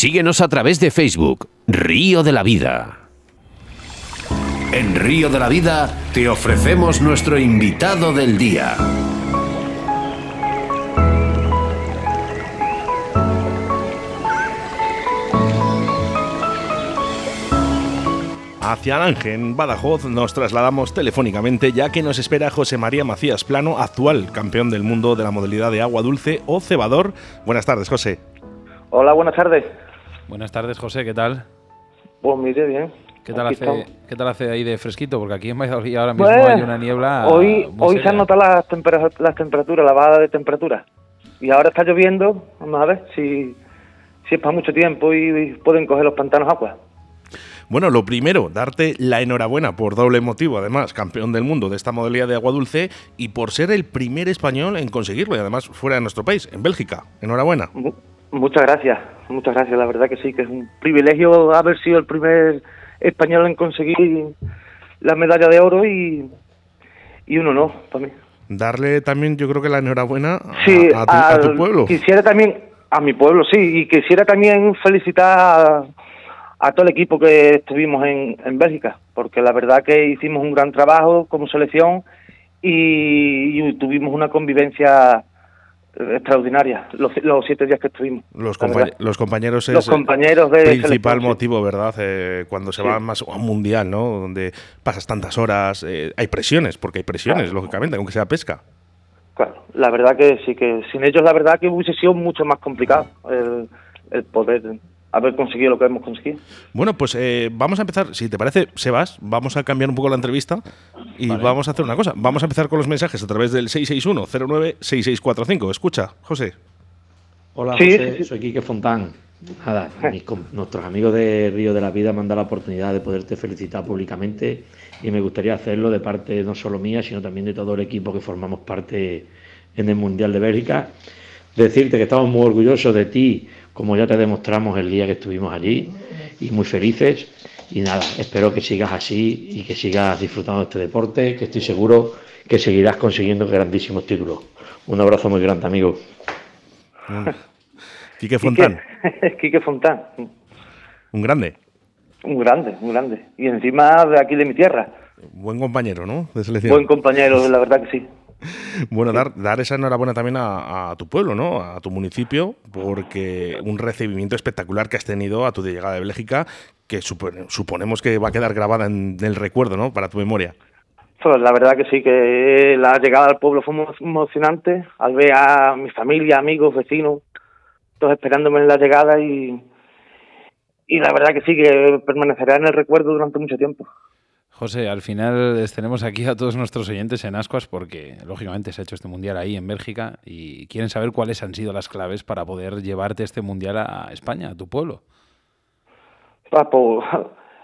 Síguenos a través de Facebook, Río de la Vida. En Río de la Vida te ofrecemos nuestro invitado del día. Hacia Alange, en Badajoz, nos trasladamos telefónicamente ya que nos espera José María Macías Plano, actual campeón del mundo de la modalidad de agua dulce o cebador. Buenas tardes, José. Hola, buenas tardes. Buenas tardes, José, ¿qué tal? Pues mire, bien. ¿Qué tal, hace, ¿Qué tal hace ahí de fresquito? Porque aquí en Valladolid ahora mismo hay una niebla. Hoy, hoy se han notado las, las temperaturas, la bajada de temperatura. Y ahora está lloviendo. Vamos a ver si, si es para mucho tiempo y pueden coger los pantanos agua. Bueno, lo primero, darte la enhorabuena por doble motivo, además, campeón del mundo de esta modalidad de agua dulce y por ser el primer español en conseguirlo y además fuera de nuestro país, en Bélgica. Enhorabuena. Muchas gracias, muchas gracias. La verdad que sí, que es un privilegio haber sido el primer español en conseguir la medalla de oro y, y uno no, para mí. Darle también, yo creo que la enhorabuena a, tu, pueblo. Quisiera también, a mi pueblo, sí, y quisiera también felicitar a todo el equipo que estuvimos en, en Bélgica, porque la verdad que hicimos un gran trabajo como selección y, tuvimos una convivencia extraordinaria los, siete días que estuvimos. Los, los compañeros es los compañeros de principal motivo, ¿verdad? Eh, cuando se va más a un mundial, ¿no? Donde pasas tantas horas, eh, hay presiones, porque hay presiones, lógicamente, aunque sea pesca. Claro, la verdad que sí, que sin ellos la verdad que hubiese sido mucho más complicado el, el poder haber conseguido lo que hemos conseguido. Bueno, pues eh, vamos a empezar, si te parece, Sebas, vamos a cambiar un poco la entrevista y vamos a hacer una cosa. Vamos a empezar con los mensajes a través del 661-096645. Escucha, José. Hola, José, soy Quique Fontán. Nada, nuestros amigos de Río de la Vida me han dado la oportunidad de poderte felicitar públicamente y me gustaría hacerlo de parte no solo mía, sino también de todo el equipo que formamos parte en el Mundial de Bélgica. Decirte que estamos muy orgullosos de ti, como ya te demostramos el día que estuvimos allí, y muy felices. Y nada, espero que sigas así y que sigas disfrutando de este deporte, que estoy seguro que seguirás consiguiendo grandísimos títulos. Un abrazo muy grande, amigo. Quique Fontán. Quique, Fontán. Un grande. Un grande, un grande. Y encima de aquí de mi tierra. Buen compañero, ¿no? De selección. Buen compañero, la verdad que sí. Bueno, dar, dar esa enhorabuena también a, tu pueblo, ¿no? A tu municipio, porque un recibimiento espectacular que has tenido a tu llegada de Bélgica, que suponemos que va a quedar grabada en el recuerdo, ¿no? Para tu memoria. Pues la verdad que sí, que la llegada al pueblo fue muy emocionante, al ver a mi familia, amigos, vecinos, todos esperándome en la llegada y, y la verdad que sí, que permanecerá en el recuerdo durante mucho tiempo. José, al final tenemos aquí a todos nuestros oyentes en Ascuas porque, lógicamente, se ha hecho este mundial ahí en Bélgica y quieren saber cuáles han sido las claves para poder llevarte este mundial a España, a tu pueblo. Pues,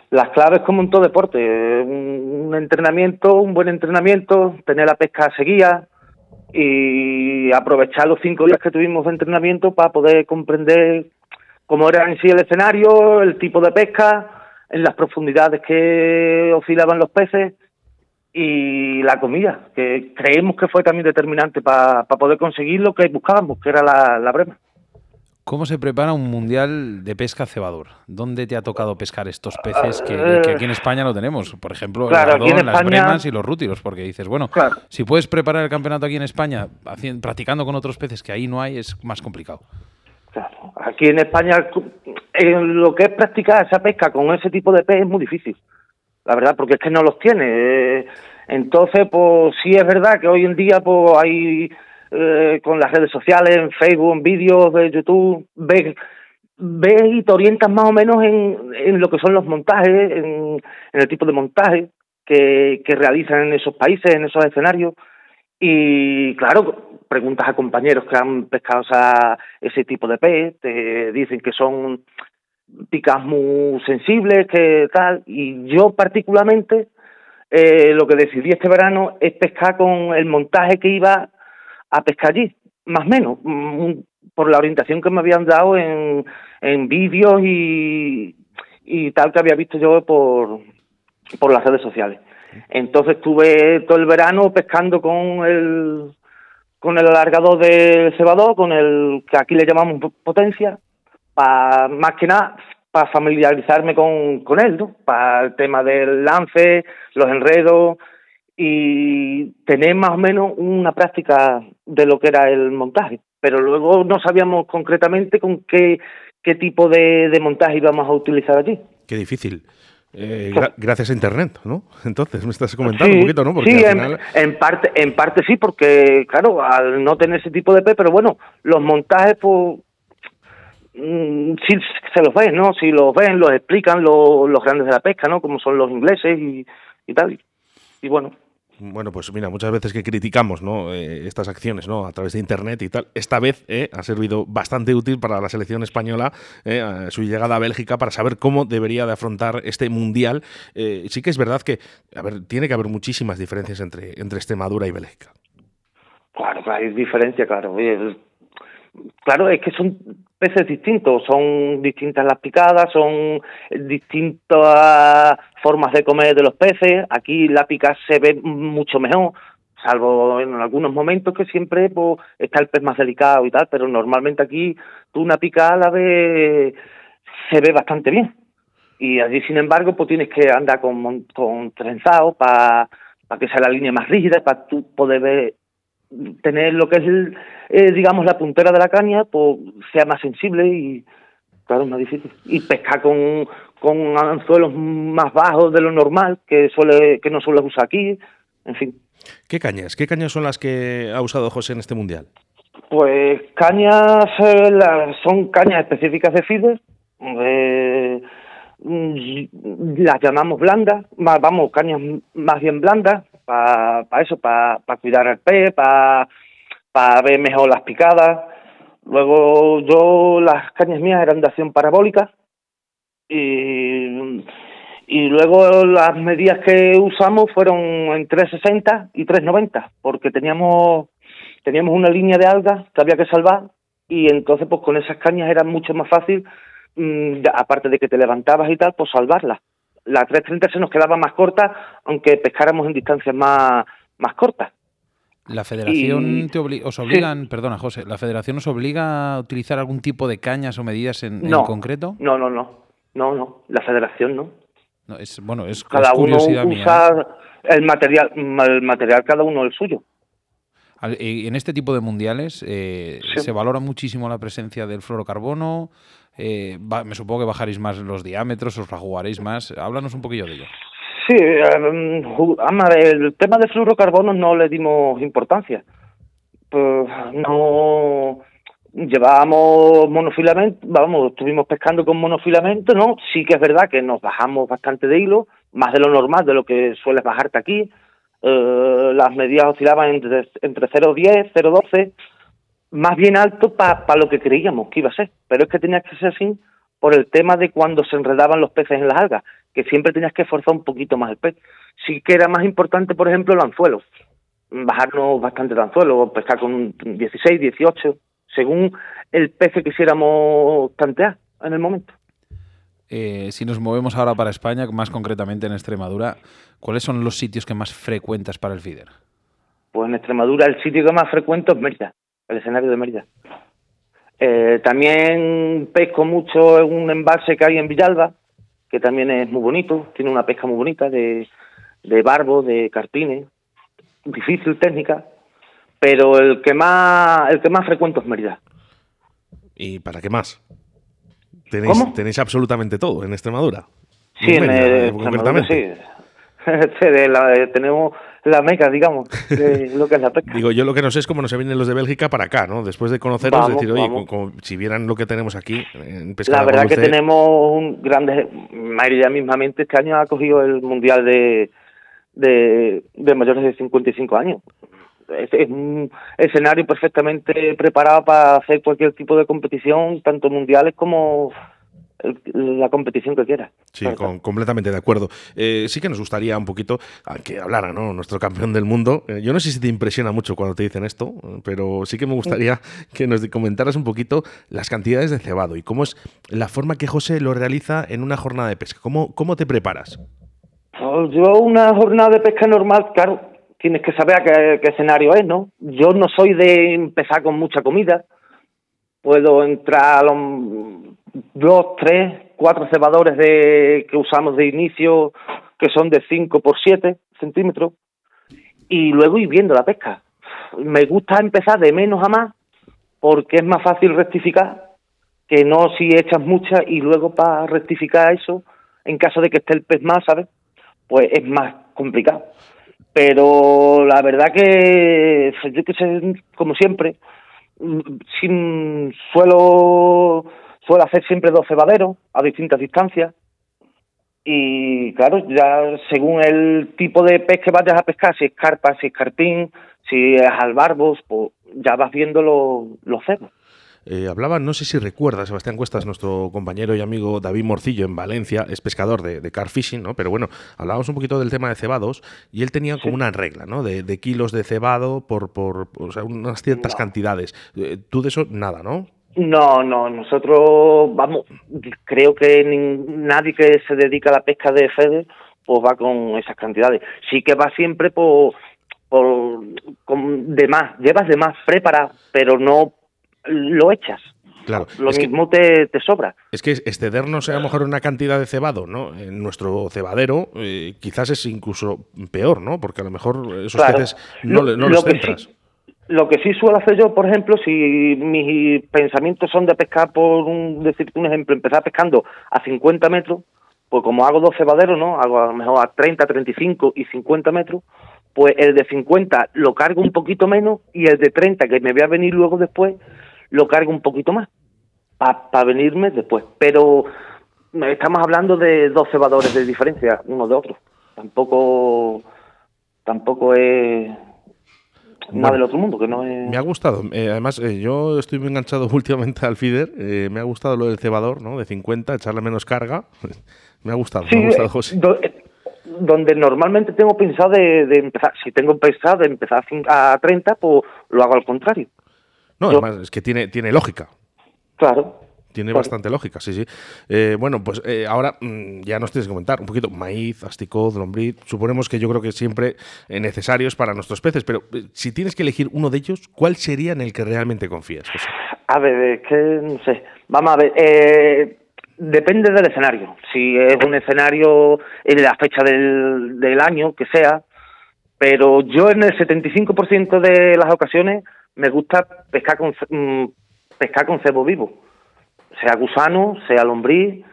las claves como en todo deporte, un, entrenamiento, un buen entrenamiento, tener la pesca seguida y aprovechar los cinco días que tuvimos de entrenamiento para poder comprender cómo era en sí el escenario, el tipo de pesca en las profundidades que oscilaban los peces y la comida, que creemos que fue también determinante para poder conseguir lo que buscábamos, que era la, la brema. ¿Cómo se prepara un mundial de pesca cebador? ¿Dónde te ha tocado pescar estos peces que, aquí en España no tenemos? Por ejemplo, las bremas y los rútilos, porque dices, bueno, si puedes preparar el campeonato aquí en España practicando con otros peces que ahí no hay, es más complicado. Aquí en España, en lo que es practicar esa pesca con ese tipo de pez es muy difícil, la verdad, porque es que no los tiene. Entonces, pues sí es verdad que hoy en día pues hay eh, con las redes sociales, en Facebook, en vídeos de YouTube, ves, ves y te orientas más o menos en, en lo que son los montajes, en, en el tipo de montaje que, que realizan en esos países, en esos escenarios. Y claro, preguntas a compañeros que han pescado ese tipo de pez, te dicen que son picas muy sensibles, que tal, y yo particularmente eh, lo que decidí este verano es pescar con el montaje que iba a pescar allí, más o menos, mm, por la orientación que me habían dado en, en vídeos y, y tal que había visto yo por, por las redes sociales. Entonces estuve todo el verano pescando con el con el alargador de cebador, con el que aquí le llamamos potencia, para más que nada para familiarizarme con, con él, ¿no? Para el tema del lance, los enredos y tener más o menos una práctica de lo que era el montaje. Pero luego no sabíamos concretamente con qué, qué tipo de, de montaje íbamos a utilizar allí. Qué difícil. Eh, gracias a Internet, ¿no? Entonces, me estás comentando un poquito, ¿no? Porque sí, en, parte, en parte sí, porque, claro, al no tener ese tipo de P, pero bueno, los montajes, pues, mm, sí se los ven, ¿no? Si los ven, los explican los, los grandes de la pesca, ¿no? Como son los ingleses y, y tal. Y bueno, bueno, pues mira, muchas veces que criticamos ¿no? Eh, estas acciones ¿no? a través de Internet y tal, esta vez eh, ha servido bastante útil para la selección española eh, su llegada a Bélgica para saber cómo debería de afrontar este Mundial. sí que es verdad que, a ver, tiene que haber muchísimas diferencias entre, entre Extremadura y Bélgica. Claro, hay diferencia, claro. Claro, es que son peces distintos, son distintas las picadas, son distintas formas de comer de los peces. Aquí la pica se ve mucho mejor, salvo en algunos momentos que siempre pues, está el pez más delicado y tal, pero normalmente aquí tú una pica la ves, se ve bastante bien. Y allí, sin embargo, pues tienes que andar con, con trenzado para que sea la línea más rígida, para tú poder ver tener lo que es, el, eh, digamos, la puntera de la caña, pues sea más sensible y, claro, es más difícil. Y pescar con, con anzuelos más bajos de lo normal, que, suele, que no suele usar aquí, en fin. ¿Qué cañas? ¿Qué cañas son las que ha usado José en este mundial? Pues cañas, eh, son cañas específicas de feeder, eh, las llamamos blandas, más, vamos, cañas más bien blandas, para eso, para cuidar el pez, para ver mejor las picadas. Luego yo, las cañas mías eran de acción parabólica y, y luego las medidas que usamos fueron en 360 y 390 porque teníamos teníamos una línea de algas que había que salvar y entonces pues con esas cañas era mucho más fácil mm, aparte de que te levantabas y tal pues salvarlas la 330 se nos quedaba más corta, aunque pescáramos en distancias más, más cortas. ¿La federación te os obligan, perdona José, la federación os obliga a utilizar algún tipo de cañas o medidas en, concreto? No, no, no, no, no, la federación no. no es, bueno, es, cada uno usa ¿eh? el material, el material cada uno el suyo. En este tipo de mundiales eh, se valora muchísimo la presencia del fluorocarbono, eh, me supongo que bajaréis más los diámetros, os la jugaréis más. Háblanos un poquillo de ello. Sí, um, el tema de fluorocarbono no le dimos importancia. Pues no llevábamos monofilamento, vamos, estuvimos pescando con monofilamento, ¿no? Sí que es verdad que nos bajamos bastante de hilo, más de lo normal, de lo que sueles bajarte aquí. Eh, las medidas oscilaban entre, entre 0,10, 0,12 más bien alto para lo que creíamos que iba a ser, pero es que tenía que ser así por el tema de cuando se enredaban los peces en las algas, que siempre tenías que forzar un poquito más el pez. Sí que era más importante, por ejemplo, el anzuelo, bajarnos bastante de anzuelo, pescar con 16, 18, según el pez que quisiéramos tantear en el momento. Eh, si nos movemos ahora para España, más concretamente en Extremadura, ¿cuáles son los sitios que más frecuentas para el feeder? Pues en Extremadura el sitio que más frecuento es Mérida el escenario de Mérida. Eh, también pesco mucho en un embalse que hay en Villalba, que también es muy bonito, tiene una pesca muy bonita de, de barbo, de carpines, difícil técnica, pero el que más el que más frecuento es Mérida. ¿Y para qué más? Tenéis, tenéis absolutamente todo en Extremadura. Sí, en, Extremadura, sí. tenemos la meca, digamos, lo que es la pesca. Digo, yo lo que no sé es cómo no se vienen los de Bélgica para acá, ¿no? Después de conocerlos, decir, oye, si vieran lo que tenemos aquí en pesca La verdad que tenemos un grande, María mismamente este año ha cogido el Mundial de, de, de mayores de 55 años. Es, es un escenario perfectamente preparado para hacer cualquier tipo de competición, tanto mundiales como la competición que quiera. Sí, completamente de acuerdo. Eh, sí que nos gustaría un poquito que hablara, ¿no? Nuestro campeón del mundo. Eh, yo no sé si te impresiona mucho cuando te dicen esto, pero sí que me gustaría que nos comentaras un poquito las cantidades de cebado y cómo es la forma que José lo realiza en una jornada de pesca. ¿Cómo, cómo te preparas? Pues yo una jornada de pesca normal, claro, tienes que saber qué, qué escenario es, ¿no? Yo no soy de empezar con mucha comida. Puedo entrar a los dos, tres, cuatro cebadores de, que usamos de inicio que son de 5 por 7 centímetros y luego ir viendo la pesca. Me gusta empezar de menos a más porque es más fácil rectificar que no si echas mucha y luego para rectificar eso, en caso de que esté el pez más, ¿sabes? Pues es más complicado. Pero la verdad que, yo que sé, como siempre, sin suelo, suelo hacer siempre dos cebaderos a distintas distancias. Y claro, ya según el tipo de pez que vayas a pescar, si es carpa, si es carpín, si es albarbos, pues ya vas viendo los, los cebos. Eh, hablaba, no sé si recuerda, Sebastián Cuestas, nuestro compañero y amigo David Morcillo en Valencia, es pescador de, de car fishing, ¿no? Pero bueno, hablábamos un poquito del tema de cebados y él tenía como una regla, ¿no? De, kilos de cebado por, por, o sea, unas ciertas cantidades. Eh, tú de eso nada, ¿no? No, no, nosotros, vamos, creo que nadie que se dedica a la pesca de Fede, pues va con esas cantidades. Sí que va siempre por, por con de más, llevas de más preparado, pero no lo echas. Claro. Lo mismo te, te, sobra. Es que excedernos a lo mejor una cantidad de cebado, ¿no? En nuestro cebadero eh, quizás es incluso peor, ¿no? Porque a lo mejor esos peces no, no los centras. lo que sí suelo hacer yo, por ejemplo, si mis pensamientos son de pescar, por un, decirte un ejemplo, empezar pescando a 50 metros, pues como hago dos cebaderos, ¿no? Hago a lo mejor a 30, 35 y 50 metros, pues el de 50 lo cargo un poquito menos y el de 30, que me voy a venir luego después, lo cargo un poquito más para venirme después. Pero estamos hablando de dos cebadores de diferencia uno de otro. Tampoco, tampoco es nada del otro mundo, que no es... Me ha gustado. Eh, además, eh, yo estoy muy enganchado últimamente al feeder. Eh, me ha gustado lo del cebador, ¿no? De 50, echarle menos carga. me ha gustado, me ha gustado, José. donde normalmente tengo pensado de, de, empezar, si tengo pensado de empezar a 30, pues lo hago al contrario. No, además es que tiene, tiene lógica. Claro. Tiene bastante lógica, sí, sí. Eh, bueno, pues eh, ahora mm, ya nos tienes que comentar un poquito maíz, asticot, lombriz. Suponemos que yo creo que siempre eh, necesarios para nuestros peces, pero si tienes que elegir uno de ellos, ¿cuál sería en el que realmente confías, A ver, es que no sé. Vamos a ver. depende del escenario. Si es un escenario en la fecha del, del año que sea, pero yo en el 75% de las ocasiones me gusta pescar con, mm, pescar con cebo vivo, sea gusano, sea lombriz.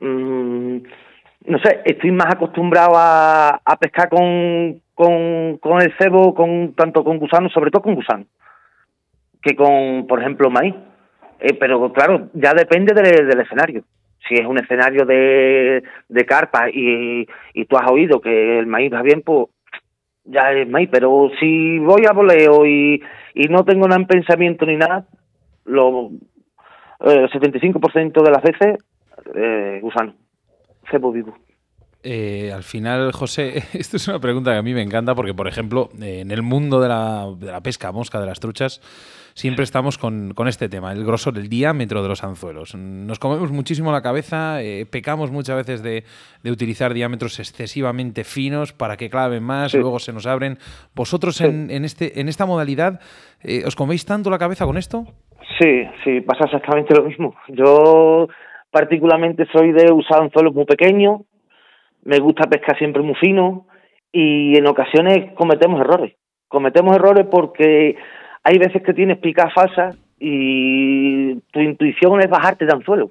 Mm, no sé, estoy más acostumbrado a, a pescar con, con, con, el cebo, con tanto con gusano, sobre todo con gusano, que con, por ejemplo, maíz. Eh, pero claro, ya depende del escenario. Si es un escenario de, de carpa y, y tú has oído que el maíz va bien, pues ya es maíz, pero si voy a voleo y, y no tengo nada en pensamiento ni nada, lo, eh, 75% de las veces eh, gusano, cebo vivo. Eh, al final, José, esto es una pregunta que a mí me encanta porque, por ejemplo, en el mundo de la, de la, pesca mosca, de las truchas, siempre estamos con, con, este tema, el grosor, el diámetro de los anzuelos. Nos comemos muchísimo la cabeza, eh, pecamos muchas veces de, de, utilizar diámetros excesivamente finos para que claven más, y luego se nos abren. ¿Vosotros en, en, este, en esta modalidad eh, os coméis tanto la cabeza con esto? Sí, sí, pasa exactamente lo mismo. Yo particularmente soy de usar anzuelos muy pequeños, me gusta pescar siempre muy fino y en ocasiones cometemos errores. Cometemos errores porque hay veces que tienes picas falsas y tu intuición es bajarte de anzuelo.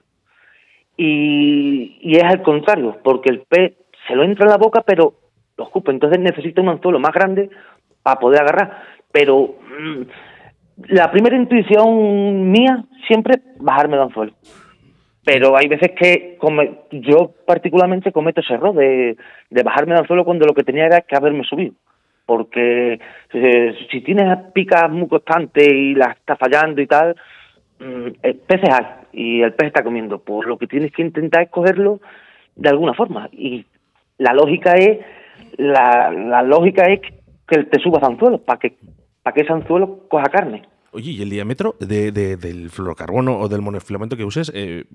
Y, es al contrario, porque el pez se lo entra en la boca, pero lo escupe. Entonces necesita un anzuelo más grande para poder agarrar. Pero mm, la primera intuición mía siempre bajarme de anzuelo pero hay veces que yo particularmente cometo ese error de, bajarme al suelo cuando lo que tenía era que haberme subido. Porque eh, si tienes picas muy constantes y las estás fallando y tal, mm, el peces hay y el pez está comiendo. Pues lo que tienes que intentar es cogerlo de alguna forma. Y la lógica es la, lógica es que te subas a anzuelo para que, para que ese anzuelo coja carne. Oye, ¿y el diámetro de, del fluorocarbono o del monofilamento que uses? Eh,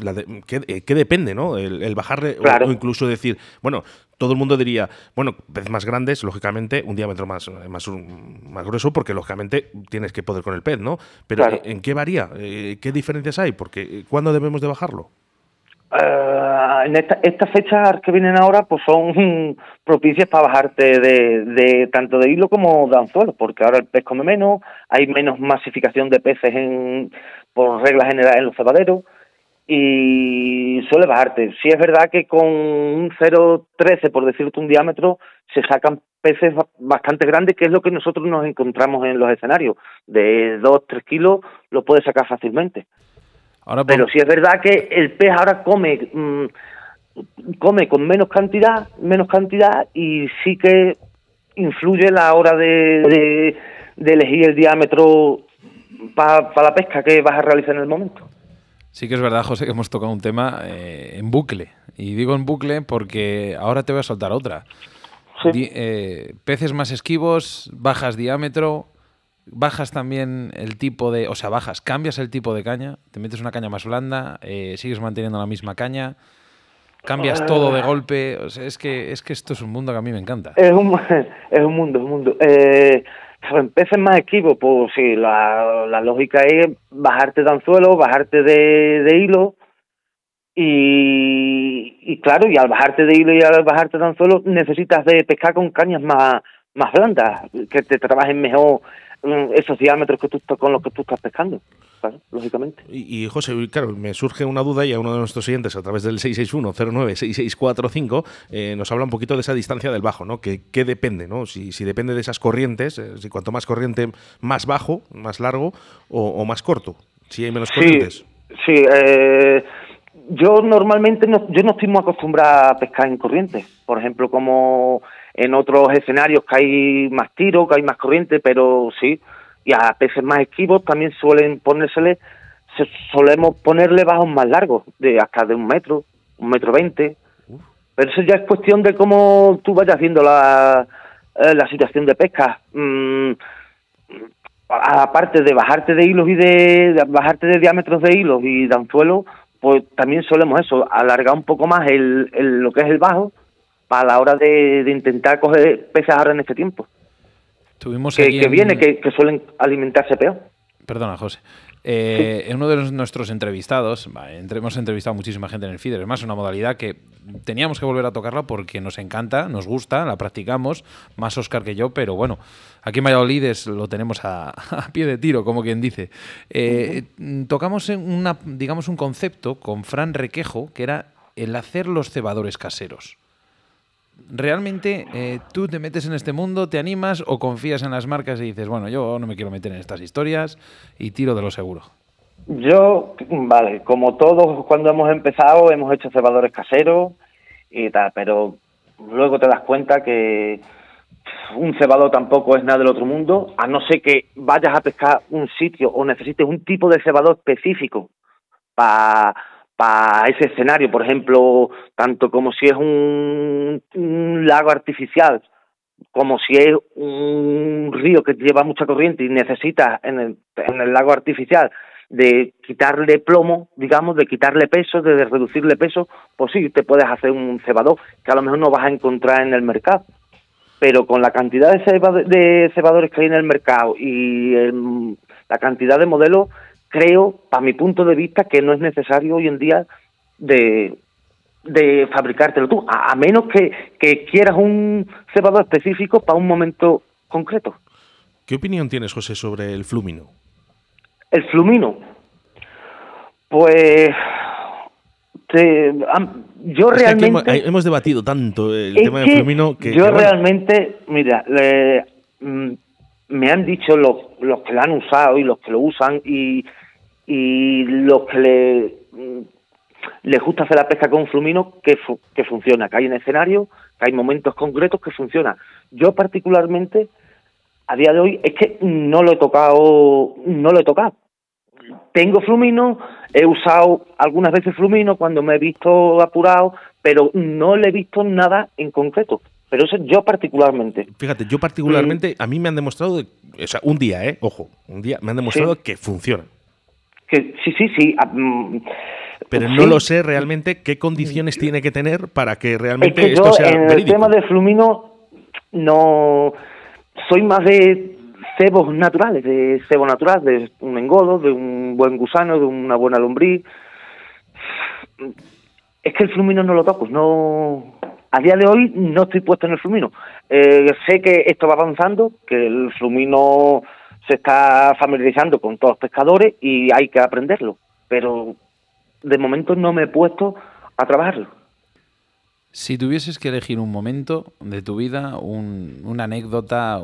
la ¿qué, depende, no? El, bajarle o, incluso decir, bueno, todo el mundo diría, bueno, veces más grandes, lógicamente, un diámetro más, más, más grueso, porque lógicamente tienes que poder con el pez, ¿no? Pero ¿en qué varía? ¿Qué diferencias hay? Porque ¿cuándo debemos de bajarlo? Uh, en esta, estas fechas que vienen ahora pues son propicias para bajarte de, de, tanto de hilo como de anzuelo, porque ahora el pez come menos, hay menos masificación de peces en, por regla general en los cebaderos y suele bajarte. Sí es verdad que con un 0,13 por decirte un diámetro se sacan peces bastante grandes, que es lo que nosotros nos encontramos en los escenarios. De 2-3 kilos lo puedes sacar fácilmente. Pero sí es verdad que el pez ahora come mm, come con menos cantidad, menos cantidad y sí que influye la hora de, de, elegir el diámetro para la pesca que vas a realizar en el momento. Sí que es verdad, José, que hemos tocado un tema eh, en bucle. Y digo en bucle porque ahora te voy a soltar otra. Eh, peces más esquivos, bajas diámetro, bajas también el tipo de, o sea, bajas, cambias el tipo de caña, te metes una caña más blanda, eh, sigues manteniendo la misma caña, cambias todo de golpe, o sea, es que es que esto es un mundo que a mí me encanta. Es un, es un mundo, es un mundo. Eh, peces más esquivos, pues sí, la, la lógica es bajarte de anzuelo, bajarte de, de hilo y, y claro, y al bajarte de hilo y al bajarte de anzuelo necesitas de pescar con cañas más, más blandas, que te trabajen mejor esos diámetros que tú, con los que tú estás pescando. lógicamente. Y, José, claro, me surge una duda y a uno de nuestros siguientes a través del 661-09-6645 eh, nos habla un poquito de esa distancia del bajo, ¿no? Que, ¿Qué depende, no? Si, si, depende de esas corrientes, eh, si cuanto más corriente, más bajo, más largo o, más corto, si hay menos corrientes. Sí, eh, yo normalmente no, yo no estoy muy acostumbrado a pescar en corrientes. Por ejemplo, como en otros escenarios que hay más tiro, que hay más corriente, pero sí, y a peces más esquivos también suelen ponérsele, solemos ponerle bajos más largos, de hasta de un metro, un metro veinte, pero eso ya es cuestión de cómo tú vayas viendo la, eh, la situación de pesca. Mm, aparte de bajarte de hilos y de, bajarte de diámetros de hilos y de anzuelo, pues también solemos eso, alargar un poco más el, el, lo que es el bajo a la hora de, intentar coger peces ahora en este tiempo. Tuvimos que, viene, que, suelen alimentarse peor. Perdona, José. Eh, en uno de nuestros entrevistados, hemos entrevistado muchísima gente en el feeder, es más una modalidad que teníamos que volver a tocarla porque nos encanta, nos gusta, la practicamos, más Oscar que yo, pero bueno, aquí en Valladolid lo tenemos a, pie de tiro, como quien dice. Eh, tocamos en una, digamos, un concepto con Fran Requejo, que era el hacer los cebadores caseros realmente eh, tú te metes en este mundo, te animas o confías en las marcas y dices, bueno, yo no me quiero meter en estas historias y tiro de lo seguro? Yo, vale, como todos cuando hemos empezado hemos hecho cebadores caseros y tal, pero luego te das cuenta que un cebador tampoco es nada del otro mundo, a no ser que vayas a pescar un sitio o necesites un tipo de cebador específico para para ese escenario, por ejemplo, tanto como si es un, lago artificial, como si es un río que lleva mucha corriente y necesitas en el, en el lago artificial de quitarle plomo, digamos, de quitarle peso, de reducirle peso, pues sí, te puedes hacer un cebador que a lo mejor no vas a encontrar en el mercado. Pero con la cantidad de, cebadores que hay en el mercado y la cantidad de modelos, creo, para mi punto de vista, que no es necesario hoy en día de, de fabricártelo tú, a, menos que, que quieras un cebador específico para un momento concreto. ¿Qué opinión tienes, José, sobre el flumino? El flumino. Pues yo realmente hemos, debatido tanto el tema del flumino que yo realmente mira mm, me han dicho los, los que lo han usado y los que lo usan y y los que le, les gusta hacer la pesca con flumino que, que funciona, que hay en escenario, que hay momentos concretos que funciona. Yo particularmente, a día de hoy, es que no lo he tocado, no lo he tocado. Tengo flumino, he usado algunas veces flumino cuando me he visto apurado, pero no le he visto nada en concreto. Pero eso yo particularmente. Fíjate, yo particularmente, a mí me han demostrado, o sea, un día, ¿eh? Ojo, un día me han demostrado que funciona. Que, sí, sí, sí. Ah, mm, pero no lo sé realmente qué condiciones tiene que tener para que realmente esto sea en el tema de flumino no soy más de cebos naturales, de cebo natural, de un engodo, de un buen gusano, de una buena lombriz. Es que el flumino no lo toco, no a día de hoy no estoy puesto en el flumino. Eh, sé que esto va avanzando, que el flumino se está familiarizando con todos los pescadores y hay que aprenderlo, pero de momento no me he puesto a trabajarlo. Si tuvieses que elegir un momento de tu vida, una anécdota,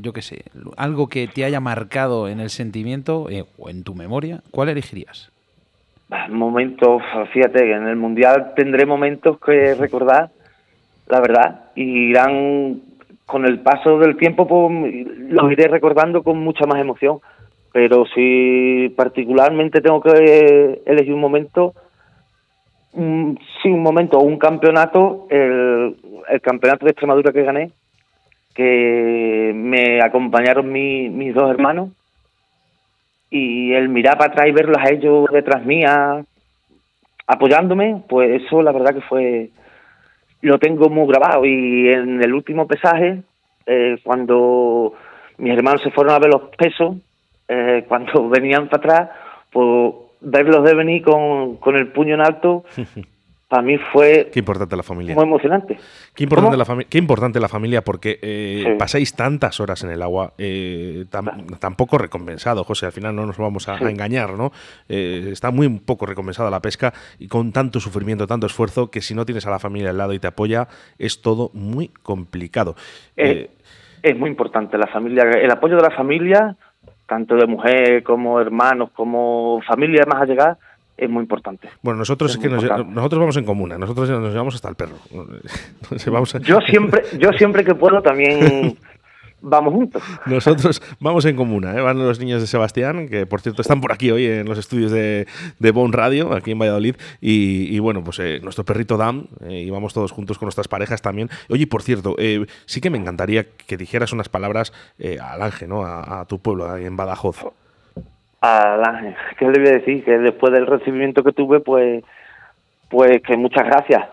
yo qué sé, algo que te haya marcado en el sentimiento eh, o en tu memoria, ¿cuál elegirías? Momentos, fíjate, en el Mundial tendré momentos que recordar, la verdad, y irán con el paso del tiempo, pues, los iré recordando con mucha más emoción. Pero si particularmente tengo que elegir un momento, sí, un momento, un campeonato, el, campeonato de Extremadura que gané, que me acompañaron mis dos hermanos y el mirar para atrás y verlos a ellos detrás mía apoyándome, pues eso la verdad que fue, lo tengo muy grabado. Y en el último pesaje, eh, cuando mis hermanos se fueron a ver los pesos, eh, cuando venían para atrás, pues verlos de venir con, con el puño en alto, para mí fue Qué importante la familia. muy emocionante. Qué importante, la, qué importante la familia porque eh, pasáis tantas horas en el agua, eh, tan, poco recompensado, José, al final no nos vamos a, engañar, ¿no? Eh, está muy poco recompensada la pesca y con tanto sufrimiento, tanto esfuerzo, que si no tienes a la familia al lado y te apoya, es todo muy complicado. es muy importante la familia, el apoyo de la familia tanto de mujer como hermanos, como familia más allegadas, es muy importante. Bueno, nosotros es, que nosotros vamos en comuna, nosotros nos llevamos hasta el perro. Yo siempre, yo siempre que puedo también vamos juntos. Nosotros vamos en comuna, ¿eh? van los niños de Sebastián, que por cierto están por aquí hoy en los estudios de, de Bon Radio, aquí en Valladolid, y, bueno, pues eh, nuestro perrito Dan, eh, y vamos todos juntos con nuestras parejas también. Oye, por cierto, sí que me encantaría que dijeras unas palabras al Ángel, ¿no? A, tu pueblo, en Badajoz. Al Ángel, ¿qué le voy a decir? Que después del recibimiento que tuve, pues, pues que muchas gracias.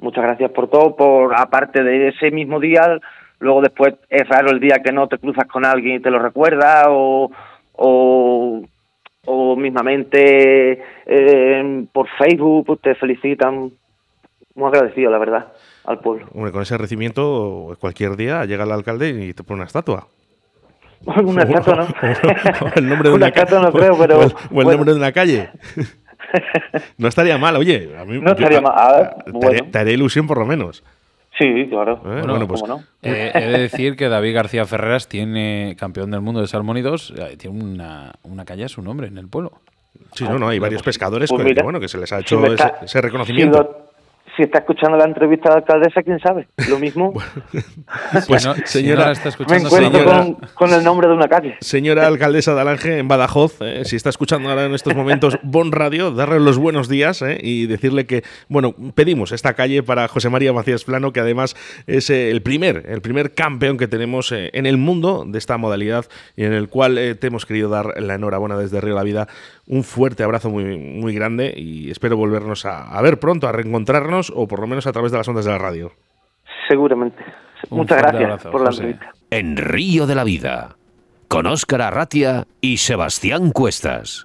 Muchas gracias por todo, por aparte de ese mismo día luego después es raro el día que no te cruzas con alguien y te lo recuerda o, o, o mismamente eh, por Facebook pues, te felicitan. Muy agradecido, la verdad, al pueblo. Con ese recibimiento cualquier día llega el alcalde y te pone una estatua. Una estatua no. el nombre de una, estatua no creo, pero... O el, nombre de una calle. no estaría mal, oye. A mí, no estaría mal. te haré ilusión por lo menos. Sí, claro. Eh, bueno, pues, eh, he de decir que David García Ferreras tiene, campeón del mundo de salmónidos, eh, tiene una, una calle a su nombre en el pueblo. Sí, no, no, hay varios pescadores pues que, bueno, que se les ha hecho ese, reconocimiento si está escuchando la entrevista de la alcaldesa, quién sabe. Lo mismo. pues, señora, está escuchando, me encuentro con, el nombre de una calle. Señora alcaldesa de Alange, en Badajoz, eh, si está escuchando ahora en estos momentos Bon Radio, darle los buenos días eh, y decirle que, bueno, pedimos esta calle para José María Macías Plano, que además es eh, el primer, el primer campeón que tenemos en el mundo de esta modalidad y en el cual te hemos querido dar la enhorabuena desde Río La Vida un fuerte abrazo muy, muy grande y espero volvernos a, ver pronto, a reencontrarnos o por lo menos a través de las ondas de la radio. Seguramente. Muchas gracias por la entrevista. En Río de la Vida, con Óscar Arratia y Sebastián Cuestas.